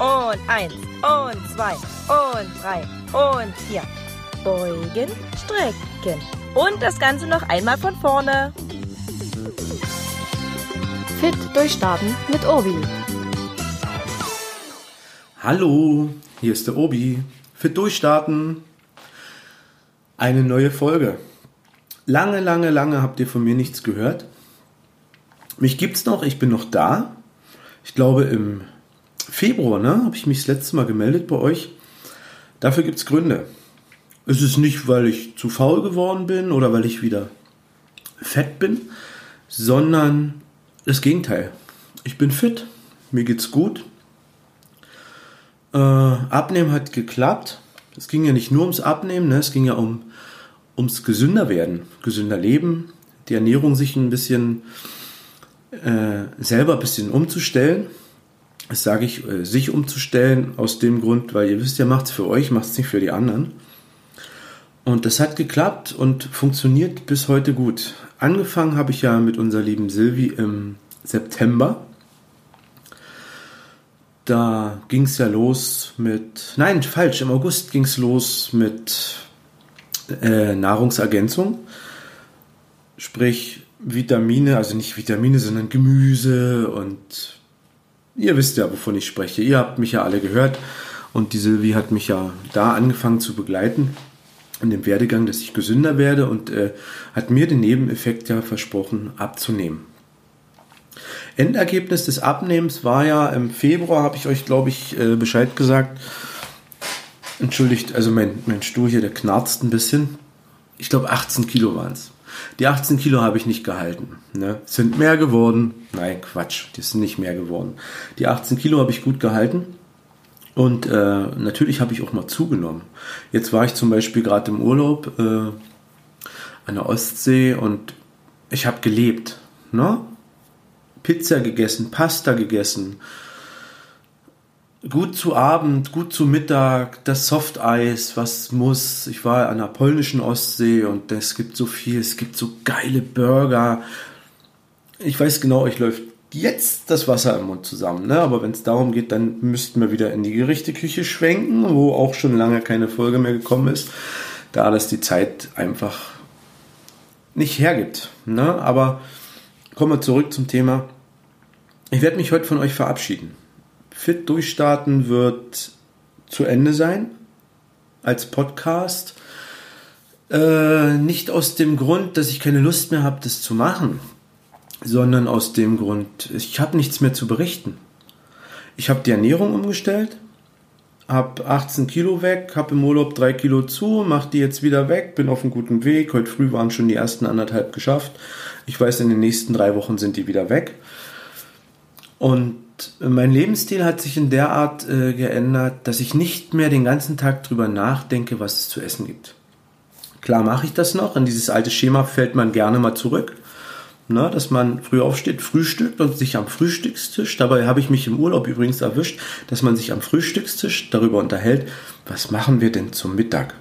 Und eins. Und zwei. Und drei. Und vier. Beugen, strecken. Und das Ganze noch einmal von vorne. Fit durchstarten mit Obi. Hallo, hier ist der Obi. Fit durchstarten. Eine neue Folge. Lange, lange, lange habt ihr von mir nichts gehört. Mich gibt's noch, ich bin noch da. Ich glaube im Februar, ne, habe ich mich das letzte Mal gemeldet bei euch. Dafür gibt's Gründe. Es ist nicht, weil ich zu faul geworden bin oder weil ich wieder fett bin, sondern das Gegenteil. Ich bin fit, mir geht's gut. Äh, Abnehmen hat geklappt. Es ging ja nicht nur ums Abnehmen, ne? es ging ja um, ums gesünder werden, gesünder leben, die Ernährung sich ein bisschen äh, selber ein bisschen umzustellen. Das sage ich, äh, sich umzustellen aus dem Grund, weil ihr wisst ja, macht es für euch, macht es nicht für die anderen. Und das hat geklappt und funktioniert bis heute gut. Angefangen habe ich ja mit unserer lieben Silvi im September. Da ging es ja los mit, nein, falsch, im August ging es los mit äh, Nahrungsergänzung. Sprich, Vitamine, also nicht Vitamine, sondern Gemüse und ihr wisst ja, wovon ich spreche. Ihr habt mich ja alle gehört und die Silvi hat mich ja da angefangen zu begleiten in dem Werdegang, dass ich gesünder werde und äh, hat mir den Nebeneffekt ja versprochen abzunehmen. Endergebnis des Abnehmens war ja im Februar, habe ich euch, glaube ich, äh, Bescheid gesagt. Entschuldigt, also mein, mein Stuhl hier, der knarzt ein bisschen. Ich glaube, 18 Kilo waren es. Die 18 Kilo habe ich nicht gehalten. Ne? Sind mehr geworden. Nein, Quatsch, die sind nicht mehr geworden. Die 18 Kilo habe ich gut gehalten. Und äh, natürlich habe ich auch mal zugenommen. Jetzt war ich zum Beispiel gerade im Urlaub äh, an der Ostsee und ich habe gelebt. Ne? Pizza gegessen, Pasta gegessen. Gut zu Abend, gut zu Mittag, das Softeis, was muss. Ich war an der polnischen Ostsee und es gibt so viel, es gibt so geile Burger. Ich weiß genau, euch läuft jetzt das Wasser im Mund zusammen. Ne? Aber wenn es darum geht, dann müssten wir wieder in die Gerichteküche schwenken, wo auch schon lange keine Folge mehr gekommen ist, da das die Zeit einfach nicht hergibt. Ne? Aber kommen wir zurück zum Thema. Ich werde mich heute von euch verabschieden. Fit durchstarten wird zu Ende sein als Podcast. Äh, nicht aus dem Grund, dass ich keine Lust mehr habe, das zu machen sondern aus dem Grund, ich habe nichts mehr zu berichten. Ich habe die Ernährung umgestellt, habe 18 Kilo weg, habe im Urlaub 3 Kilo zu, mache die jetzt wieder weg, bin auf einem guten Weg. Heute früh waren schon die ersten anderthalb geschafft. Ich weiß, in den nächsten drei Wochen sind die wieder weg. Und mein Lebensstil hat sich in der Art äh, geändert, dass ich nicht mehr den ganzen Tag drüber nachdenke, was es zu essen gibt. Klar mache ich das noch, in dieses alte Schema fällt man gerne mal zurück ne, dass man früh aufsteht, frühstückt und sich am Frühstückstisch, dabei habe ich mich im Urlaub übrigens erwischt, dass man sich am Frühstückstisch darüber unterhält, was machen wir denn zum Mittag?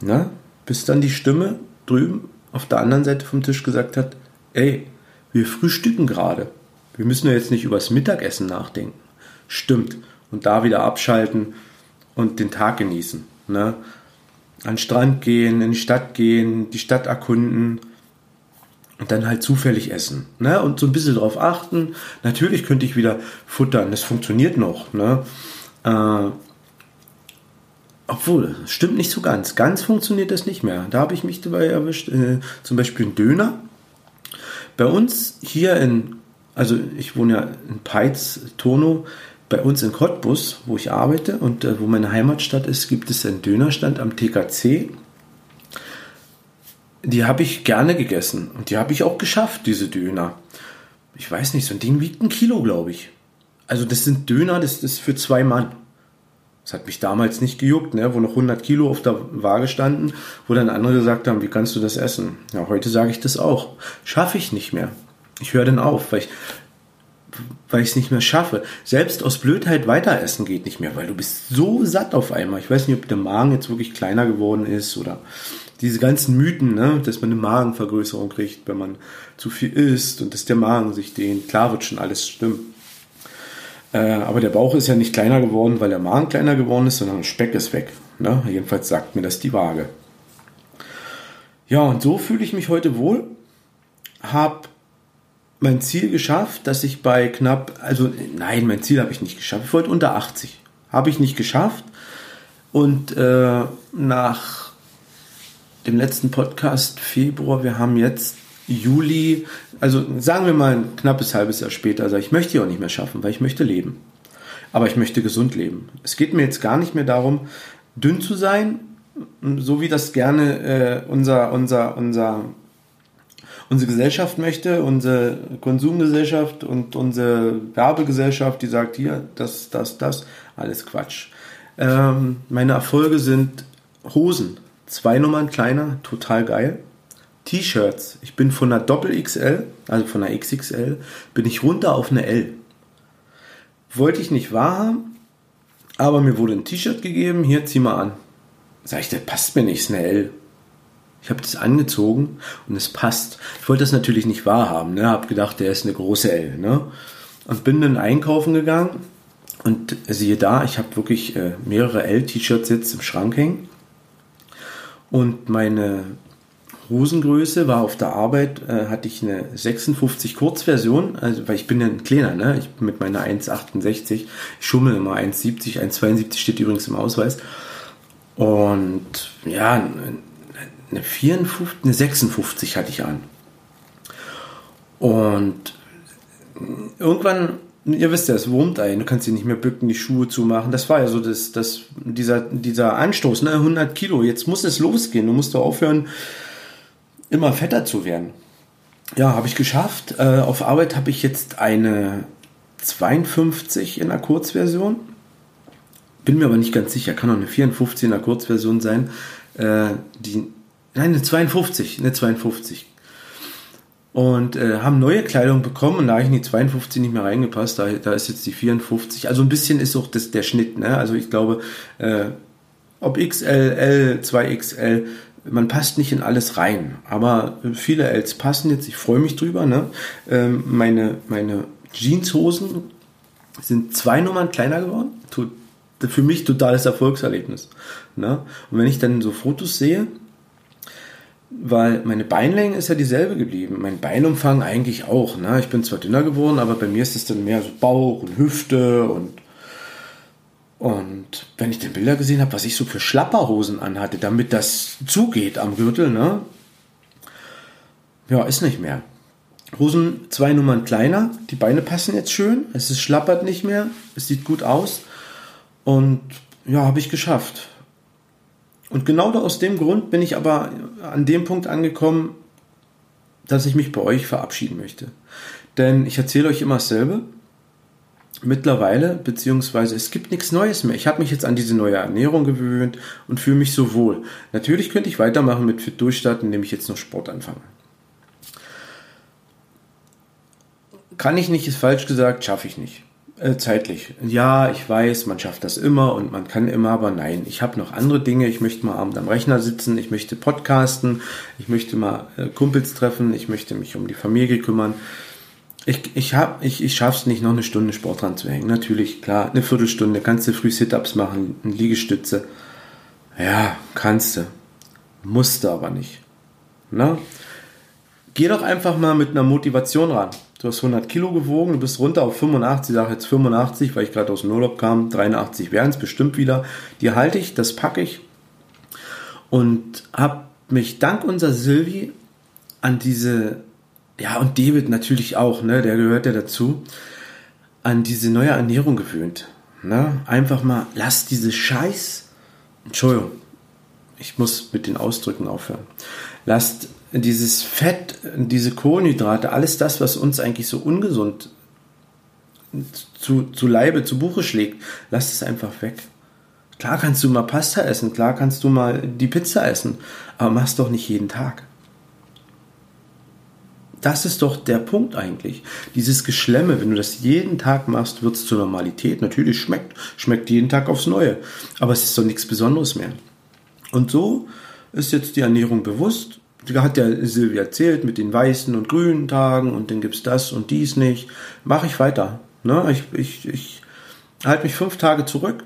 Na, bis dann die Stimme drüben auf der anderen Seite vom Tisch gesagt hat, ey, wir frühstücken gerade. Wir müssen ja jetzt nicht übers Mittagessen nachdenken. Stimmt. Und da wieder abschalten und den Tag genießen. Ne? An den Strand gehen, in die Stadt gehen, die Stadt erkunden, und dann halt zufällig essen. Ne? Und so ein bisschen drauf achten. Natürlich könnte ich wieder futtern, das funktioniert noch. Ne? Äh, obwohl, stimmt nicht so ganz. Ganz funktioniert das nicht mehr. Da habe ich mich dabei erwischt. Äh, zum Beispiel ein Döner. Bei uns hier in, also ich wohne ja in Peitz, Tono, bei uns in Cottbus, wo ich arbeite und äh, wo meine Heimatstadt ist, gibt es einen Dönerstand am TKC die habe ich gerne gegessen. Und die habe ich auch geschafft, diese Döner. Ich weiß nicht, so ein Ding wiegt ein Kilo, glaube ich. Also das sind Döner, das ist für zwei Mann. Das hat mich damals nicht gejuckt, ne? wo noch 100 Kilo auf der Waage standen, wo dann andere gesagt haben, wie kannst du das essen? Ja, heute sage ich das auch. Schaffe ich nicht mehr. Ich höre dann auf, weil ich weil ich es nicht mehr schaffe. Selbst aus Blödheit weiter essen geht nicht mehr, weil du bist so satt auf einmal. Ich weiß nicht, ob der Magen jetzt wirklich kleiner geworden ist oder diese ganzen Mythen, ne, dass man eine Magenvergrößerung kriegt, wenn man zu viel isst und dass der Magen sich dehnt. Klar wird schon alles stimmen. Äh, aber der Bauch ist ja nicht kleiner geworden, weil der Magen kleiner geworden ist, sondern Speck ist weg. Ne? Jedenfalls sagt mir das die Waage. Ja, und so fühle ich mich heute wohl. Hab mein Ziel geschafft, dass ich bei knapp, also nein, mein Ziel habe ich nicht geschafft. Ich wollte unter 80. Habe ich nicht geschafft. Und äh, nach dem letzten Podcast Februar, wir haben jetzt Juli, also sagen wir mal ein knappes halbes Jahr später, also ich möchte die auch nicht mehr schaffen, weil ich möchte leben. Aber ich möchte gesund leben. Es geht mir jetzt gar nicht mehr darum, dünn zu sein, so wie das gerne äh, unser, unser, unser, unsere Gesellschaft möchte, unsere Konsumgesellschaft und unsere Werbegesellschaft, die sagt hier, das, das, das, alles Quatsch. Ähm, meine Erfolge sind Hosen, zwei Nummern kleiner, total geil. T-Shirts. Ich bin von einer Doppel XL, also von einer XXL, bin ich runter auf eine L. Wollte ich nicht wahrhaben, aber mir wurde ein T-Shirt gegeben, hier zieh mal an. Sag ich, der passt mir nicht, ist eine L. Ich habe das angezogen und es passt. Ich wollte das natürlich nicht wahrhaben, ne? Hab gedacht, der ist eine große L, ne? Und bin dann einkaufen gegangen und siehe da, ich habe wirklich äh, mehrere L-T-Shirts jetzt im Schrank hängen. Und meine Hosengröße war auf der Arbeit, äh, hatte ich eine 56 Kurzversion, also weil ich bin ja ein kleiner, ne? Ich bin mit meiner 1,68, ich schummel immer 1,70, 1,72 steht übrigens im Ausweis. Und ja, eine 54, eine 56 hatte ich an. Und irgendwann, ihr wisst ja, es wurmt ein, du kannst dir nicht mehr bücken, die Schuhe zumachen. Das war ja so das, das, dieser, dieser Anstoß, ne? 100 Kilo, jetzt muss es losgehen, du musst doch aufhören, immer fetter zu werden. Ja, habe ich geschafft. Äh, auf Arbeit habe ich jetzt eine 52 in der Kurzversion. Bin mir aber nicht ganz sicher, kann auch eine 54 in der Kurzversion sein. Äh, die, nein, eine 52, eine 52. Und äh, haben neue Kleidung bekommen und da habe ich in die 52 nicht mehr reingepasst. Da, da ist jetzt die 54. Also ein bisschen ist auch das, der Schnitt. Ne? Also ich glaube, äh, ob XL, L, 2XL, man passt nicht in alles rein, aber viele Ls passen jetzt. Ich freue mich drüber. Ne? Ähm, meine meine Jeanshosen sind zwei Nummern kleiner geworden. Tut, für mich totales Erfolgserlebnis. Ne? Und wenn ich dann so Fotos sehe, weil meine Beinlänge ist ja dieselbe geblieben, mein Beinumfang eigentlich auch. Ne? Ich bin zwar dünner geworden, aber bei mir ist es dann mehr so Bauch und Hüfte und und wenn ich den Bilder gesehen habe, was ich so für Schlapperhosen anhatte, damit das zugeht am Gürtel, ne? Ja, ist nicht mehr. Hosen zwei Nummern kleiner, die Beine passen jetzt schön, es ist schlappert nicht mehr, es sieht gut aus und ja, habe ich geschafft. Und genau aus dem Grund bin ich aber an dem Punkt angekommen, dass ich mich bei euch verabschieden möchte. Denn ich erzähle euch immer dasselbe mittlerweile, beziehungsweise es gibt nichts Neues mehr. Ich habe mich jetzt an diese neue Ernährung gewöhnt und fühle mich so wohl. Natürlich könnte ich weitermachen mit Fit durchstarten, indem ich jetzt noch Sport anfange. Kann ich nicht, ist falsch gesagt, schaffe ich nicht. Äh, zeitlich. Ja, ich weiß, man schafft das immer und man kann immer, aber nein, ich habe noch andere Dinge. Ich möchte mal abends am Rechner sitzen, ich möchte podcasten, ich möchte mal äh, Kumpels treffen, ich möchte mich um die Familie kümmern ich, ich, hab, ich, ich schaff's nicht, noch eine Stunde Sport dran zu hängen. Natürlich, klar, eine Viertelstunde kannst du früh Sit-Ups machen, eine Liegestütze. Ja, kannst du. Musst du aber nicht. Na? Geh doch einfach mal mit einer Motivation ran. Du hast 100 Kilo gewogen, du bist runter auf 85, ich jetzt 85, weil ich gerade aus dem Urlaub kam, 83 wären es bestimmt wieder. Die halte ich, das packe ich und habe mich dank unserer Silvi an diese ja, und David natürlich auch, ne, der gehört ja dazu, an diese neue Ernährung gewöhnt. Ne? Einfach mal, lass diese Scheiß, Entschuldigung, ich muss mit den Ausdrücken aufhören. Lasst dieses Fett, diese Kohlenhydrate, alles das, was uns eigentlich so ungesund zu, zu Leibe, zu Buche schlägt, lasst es einfach weg. Klar kannst du mal Pasta essen, klar kannst du mal die Pizza essen, aber mach's doch nicht jeden Tag. Das ist doch der Punkt eigentlich. Dieses Geschlemme, wenn du das jeden Tag machst, wird es zur Normalität. Natürlich schmeckt, schmeckt jeden Tag aufs Neue. Aber es ist doch nichts Besonderes mehr. Und so ist jetzt die Ernährung bewusst. Hat ja Silvia erzählt mit den weißen und grünen Tagen und dann gibt es das und dies nicht. Mache ich weiter. Ne? Ich, ich, ich halte mich fünf Tage zurück.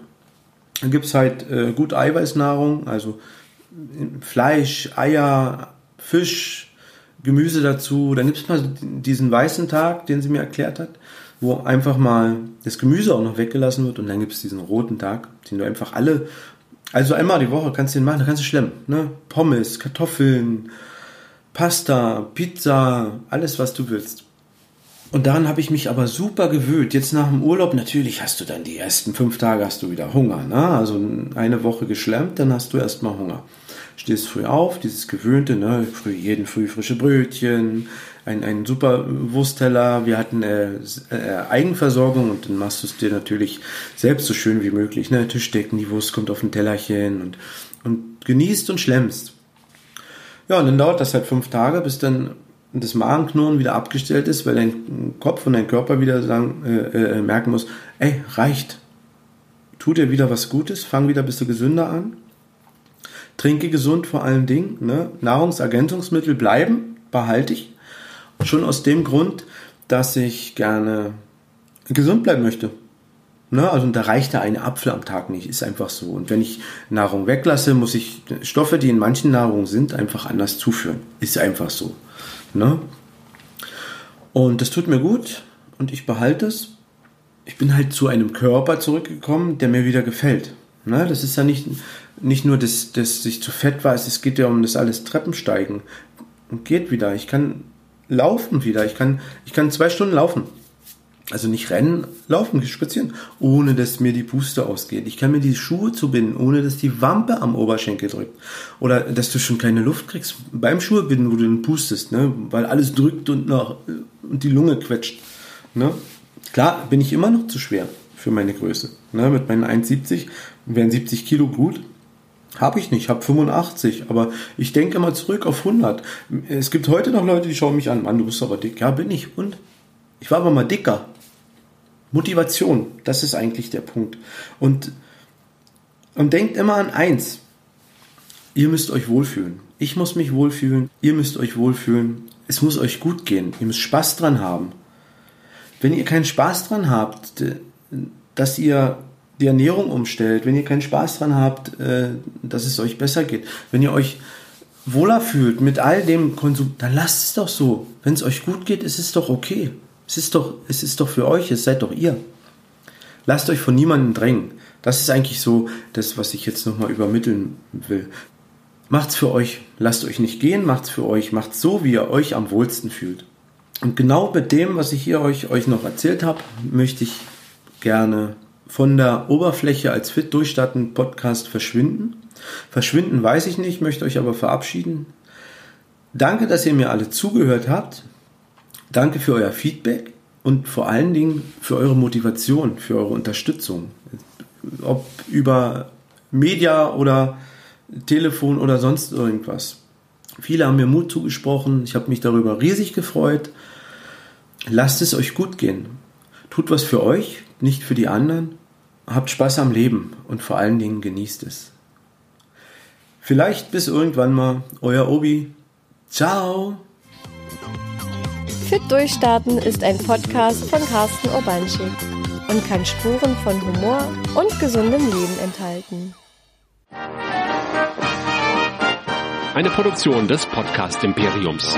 Dann gibt's halt äh, gut Eiweißnahrung, also Fleisch, Eier, Fisch, Gemüse dazu. Dann gibt's mal diesen weißen Tag, den sie mir erklärt hat, wo einfach mal das Gemüse auch noch weggelassen wird. Und dann gibt's diesen roten Tag, den du einfach alle, also einmal die Woche kannst du den machen, da kannst du schlemmen. Ne? Pommes, Kartoffeln, Pasta, Pizza, alles was du willst. Und daran habe ich mich aber super gewöhnt. Jetzt nach dem Urlaub, natürlich hast du dann die ersten fünf Tage hast du wieder Hunger. Ne? Also eine Woche geschlemmt, dann hast du erstmal Hunger. Stehst früh auf, dieses Gewöhnte, ne? früh, jeden früh frische Brötchen, ein, ein super Wurstteller. Wir hatten äh, äh, Eigenversorgung und dann machst du es dir natürlich selbst so schön wie möglich. Ne? Tischdecken, die Wurst kommt auf ein Tellerchen und, und genießt und schlemmst. Ja, und dann dauert das halt fünf Tage, bis dann das Magenknurren wieder abgestellt ist, weil dein Kopf und dein Körper wieder sagen, äh, äh, merken muss, ey, reicht. Tu dir wieder was Gutes, fang wieder ein bisschen gesünder an. Trinke gesund vor allen Dingen. Ne? Nahrungsergänzungsmittel bleiben, behalte ich. Schon aus dem Grund, dass ich gerne gesund bleiben möchte. Ne? Also da reicht der eine Apfel am Tag nicht, ist einfach so. Und wenn ich Nahrung weglasse, muss ich Stoffe, die in manchen Nahrungen sind, einfach anders zuführen. Ist einfach so. Ne? Und das tut mir gut und ich behalte es. Ich bin halt zu einem Körper zurückgekommen, der mir wieder gefällt. Ne? Das ist ja nicht, nicht nur, dass, dass ich zu fett war, es geht ja um das alles Treppensteigen. Und geht wieder. Ich kann laufen wieder. Ich kann, ich kann zwei Stunden laufen. Also nicht rennen, laufen, spazieren, ohne dass mir die Puste ausgeht. Ich kann mir die Schuhe zubinden, ohne dass die Wampe am Oberschenkel drückt. Oder dass du schon keine Luft kriegst beim Schuhebinden, wo du den pustest, ne? weil alles drückt und, noch, und die Lunge quetscht. Ne? Klar, bin ich immer noch zu schwer für meine Größe. Ne? Mit meinen 1,70 wären 70 Kilo gut. Habe ich nicht, habe 85, aber ich denke mal zurück auf 100. Es gibt heute noch Leute, die schauen mich an, Mann, du bist aber dick. Ja, bin ich. Und? Ich war aber mal dicker. Motivation, das ist eigentlich der Punkt. Und, und denkt immer an eins. Ihr müsst euch wohlfühlen. Ich muss mich wohlfühlen. Ihr müsst euch wohlfühlen. Es muss euch gut gehen. Ihr müsst Spaß dran haben. Wenn ihr keinen Spaß dran habt, dass ihr die Ernährung umstellt, wenn ihr keinen Spaß dran habt, äh, dass es euch besser geht, wenn ihr euch wohler fühlt mit all dem Konsum, dann lasst es doch so. Wenn es euch gut geht, ist es doch okay. Es ist doch, es ist doch für euch, es seid doch ihr. Lasst euch von niemandem drängen. Das ist eigentlich so das, was ich jetzt nochmal übermitteln will. Macht's für euch. Lasst euch nicht gehen, macht's für euch. Macht's so, wie ihr euch am wohlsten fühlt. Und genau mit dem, was ich hier euch, euch noch erzählt habe, möchte ich gerne von der Oberfläche als Fit Durchstarten Podcast verschwinden. Verschwinden weiß ich nicht, möchte euch aber verabschieden. Danke, dass ihr mir alle zugehört habt. Danke für euer Feedback und vor allen Dingen für eure Motivation, für eure Unterstützung. Ob über Media oder Telefon oder sonst irgendwas. Viele haben mir Mut zugesprochen. Ich habe mich darüber riesig gefreut. Lasst es euch gut gehen. Tut was für euch, nicht für die anderen. Habt Spaß am Leben und vor allen Dingen genießt es. Vielleicht bis irgendwann mal. Euer Obi. Ciao. Fit Durchstarten ist ein Podcast von Carsten Urbanschik und kann Spuren von Humor und gesundem Leben enthalten. Eine Produktion des Podcast Imperiums.